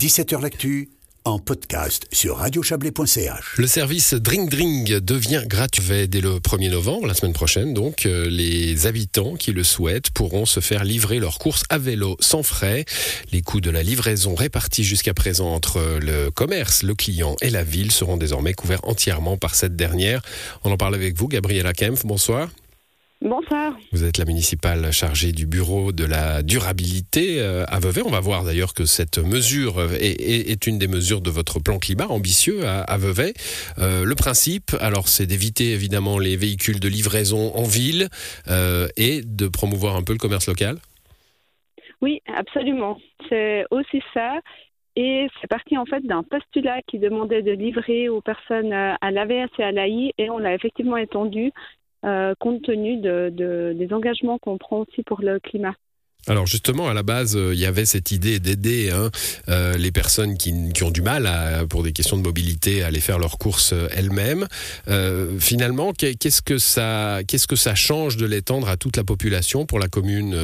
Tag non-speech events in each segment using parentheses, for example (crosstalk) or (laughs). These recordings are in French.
17h L'actu en podcast sur radiochablais.ch. Le service Drink Drink devient gratuit dès le 1er novembre, la semaine prochaine. Donc, euh, les habitants qui le souhaitent pourront se faire livrer leurs courses à vélo sans frais. Les coûts de la livraison répartis jusqu'à présent entre le commerce, le client et la ville seront désormais couverts entièrement par cette dernière. On en parle avec vous, Gabriela Kempf. Bonsoir. Bonsoir. Vous êtes la municipale chargée du bureau de la durabilité euh, à Vevey. On va voir d'ailleurs que cette mesure est, une des mesures de votre plan climat ambitieux à, Vevey. Euh, le principe, alors, c'est d'éviter évidemment les véhicules de livraison en ville euh, et de promouvoir un peu le commerce local. Oui, absolument. C'est aussi ça. Et c'est parti en fait d'un postulat qui demandait de livrer aux personnes à l'AVS et à l'AI et on l'a effectivement étendu euh, compte tenu de, des engagements qu'on prend aussi pour le climat. Alors justement, à la base, euh, il y avait cette idée d'aider hein, euh, les personnes qui, ont du mal, pour des questions de mobilité, à aller faire leurs courses elles-mêmes. finalement, qu'est-ce que ça, qu'est-ce que ça change de l'étendre à toute la population pour la commune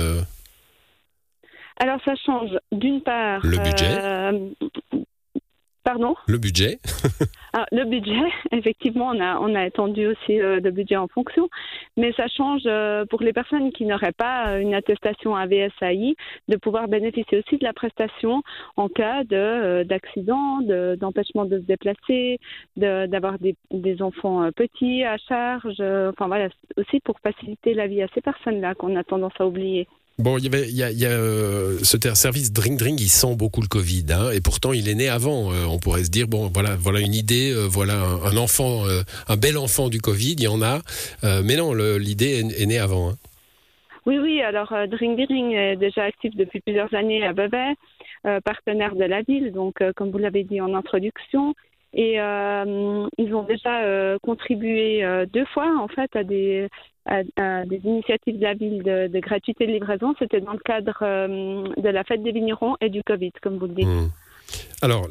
Alors ça change d'une part le budget? Pardon Le budget (laughs) ah, Le budget, (laughs) effectivement, on a, on a étendu aussi euh, le budget en fonction, mais ça change euh, pour les personnes qui n'auraient pas euh, une attestation AVSAI de pouvoir bénéficier aussi de la prestation en cas de, d'accident, d'empêchement de, se déplacer, d'avoir des, des, enfants petits à charge, enfin voilà, aussi pour faciliter la vie à ces personnes-là qu'on a tendance à oublier. Bon, il y avait, y a, euh, ce service Drink Drink, il sent beaucoup le Covid, hein, et pourtant il est né avant. Euh, on pourrait se dire bon, voilà, voilà une idée, euh, voilà un, enfant, un bel enfant du Covid, il y en a, mais non, l'idée est, née avant. Hein. Oui, oui. Alors Drink est déjà actif depuis plusieurs années à Bebet, partenaire de la ville, donc comme vous l'avez dit en introduction. Et ils ont déjà contribué deux fois en fait à des initiatives de la ville de, gratuité de livraison. C'était dans le cadre euh, de la fête des vignerons et du Covid, comme vous le dites. Mmh. Alors,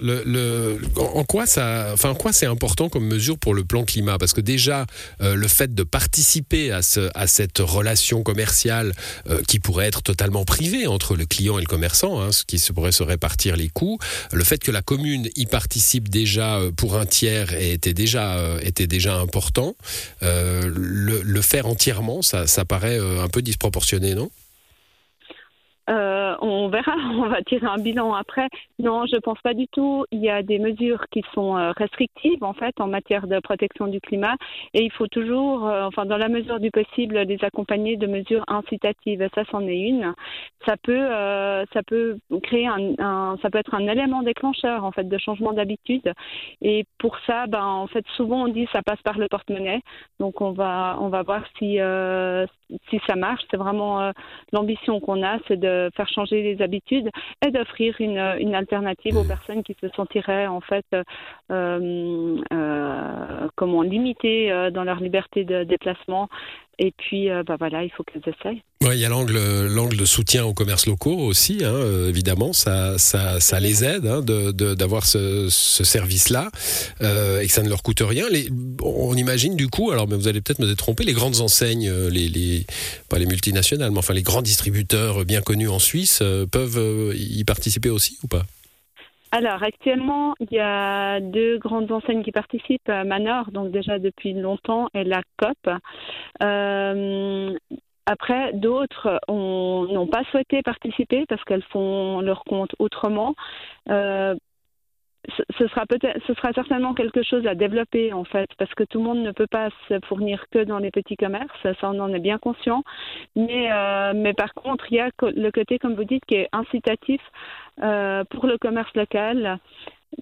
en quoi c'est important comme mesure pour le plan climat? Parce que déjà, euh, le fait de participer à, ce, à cette relation commerciale euh, qui pourrait être totalement privée entre le client et le commerçant, hein, ce qui se pourrait se répartir les coûts, le fait que la commune y participe déjà euh, pour un tiers était déjà, important. Le, faire entièrement, ça paraît un peu disproportionné, non? Euh, on verra, (laughs) on va tirer un bilan après. Non, je pense pas du tout. Il y a des mesures qui sont euh, restrictives en fait en matière de protection du climat et il faut toujours, euh, enfin dans la mesure du possible, les accompagner de mesures incitatives. Ça, c'en est une. Ça peut, ça peut créer un, ça peut être un élément déclencheur en fait de changement d'habitude. Et pour ça, ben en fait souvent on dit ça passe par le porte-monnaie. Donc on va, on va voir si si ça marche. C'est vraiment l'ambition qu'on a, c'est de faire changer les habitudes et d'offrir une, alternative aux personnes qui se sentiraient en fait euh, euh, comment limitées euh, dans leur liberté de déplacement. Et puis, bah voilà, il faut qu'elles essayent. Ouais, il y a l'angle, l'angle de soutien aux commerces locaux aussi, hein, évidemment, ça, ça, ça, les aide hein, d'avoir de, ce, ce service-là et que ça ne leur coûte rien. On imagine du coup, alors mais vous allez peut-être me détromper, les grandes enseignes, les, les, pas les multinationales, mais enfin les grands distributeurs bien connus en Suisse peuvent y participer aussi ou pas? Alors actuellement, il y a deux grandes enseignes qui participent, Manor, donc déjà depuis longtemps, et la COP. Euh, après, d'autres n'ont pas souhaité participer parce qu'elles font leur compte autrement. Euh, ce sera peut-être, ce sera certainement quelque chose à développer en fait, parce que tout le monde ne peut pas se fournir que dans les petits commerces, ça on en est bien conscient. Mais, euh, mais par contre, il y a le côté, comme vous dites, qui est incitatif euh, pour le commerce local.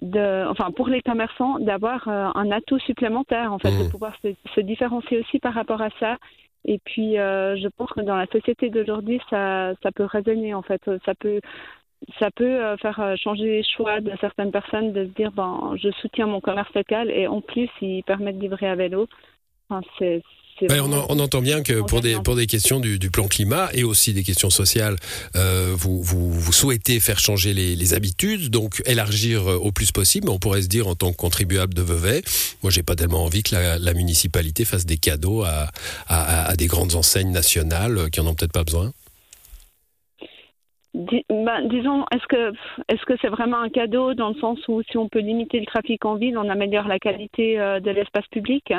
De, enfin pour les commerçants d'avoir euh, un atout supplémentaire en fait de mmh. pouvoir se, se, différencier aussi par rapport à ça et puis je pense que dans la société d'aujourd'hui ça ça peut résonner en fait ça peut ça peut euh, faire euh, changer les choix de certaines personnes de se dire ben je soutiens mon commerce local et en plus il permet de livrer à vélo. Enfin, c'est on, entend bien que pour des, pour des questions du, plan climat et aussi des questions sociales, euh, vous, vous, souhaitez faire changer les, habitudes, donc élargir au plus possible. On pourrait se dire en tant que contribuable de Vevey, moi j'ai pas tellement envie que la, municipalité fasse des cadeaux à, à, à, des grandes enseignes nationales qui en ont peut-être pas besoin. Ben, disons, est-ce que est-ce que c'est vraiment un cadeau dans le sens où si on peut limiter le trafic en ville, on améliore la qualité euh, de l'espace public,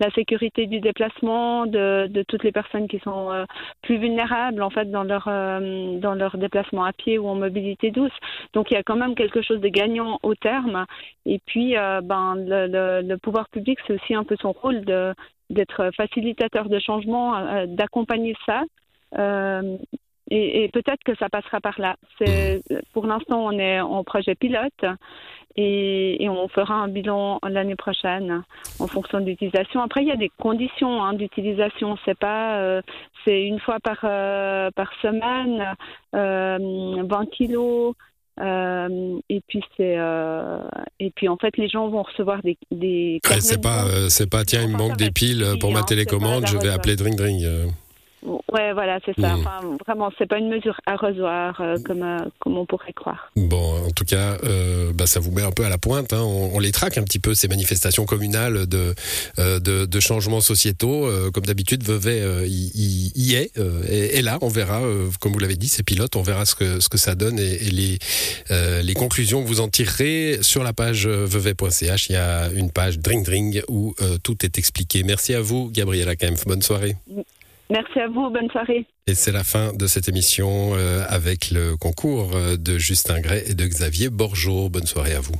la sécurité du déplacement de, de toutes les personnes qui sont euh, plus vulnérables en fait dans leur euh, dans leur déplacement à pied ou en mobilité douce. Donc il y a quand même quelque chose de gagnant au terme. Et puis ben le, le, le pouvoir public c'est aussi un peu son rôle de d'être facilitateur de changement, d'accompagner ça. Euh, et, et peut-être que ça passera par là. Pour l'instant, on est en projet pilote et, et on fera un bilan l'année prochaine en fonction de l'utilisation. Après, il y a des conditions hein, d'utilisation. C'est pas, euh, c'est une fois par euh, par semaine, euh, 20 kilos. Euh, et puis c'est euh, et puis en fait les gens vont recevoir des des c'est pas euh, c'est pas tiens il me manque des piles pour ma télécommande je vais appeler Drink Drink Ouais, voilà, c'est ça. Hmm. Enfin, vraiment, c'est pas une mesure arrosoir euh, comme, euh, comme on pourrait croire. Bon, en tout cas, euh, bah, ça vous met un peu à la pointe. Hein. On, les traque un petit peu, ces manifestations communales de, de, de, changements sociétaux. comme d'habitude, Vevey y, y, est. Et, là, on verra, comme vous l'avez dit, ces pilotes, on verra ce que, ce que ça donne et, les, les conclusions que vous en tirerez. Sur la page vevey.ch, il y a une page Drink Drink où tout est expliqué. Merci à vous, Gabriela Kempf. Bonne soirée. Merci à vous, bonne soirée. Et c'est la fin de cette émission euh, avec le concours euh, de Justin Gray et de Xavier Borgeot. Bonne soirée à vous.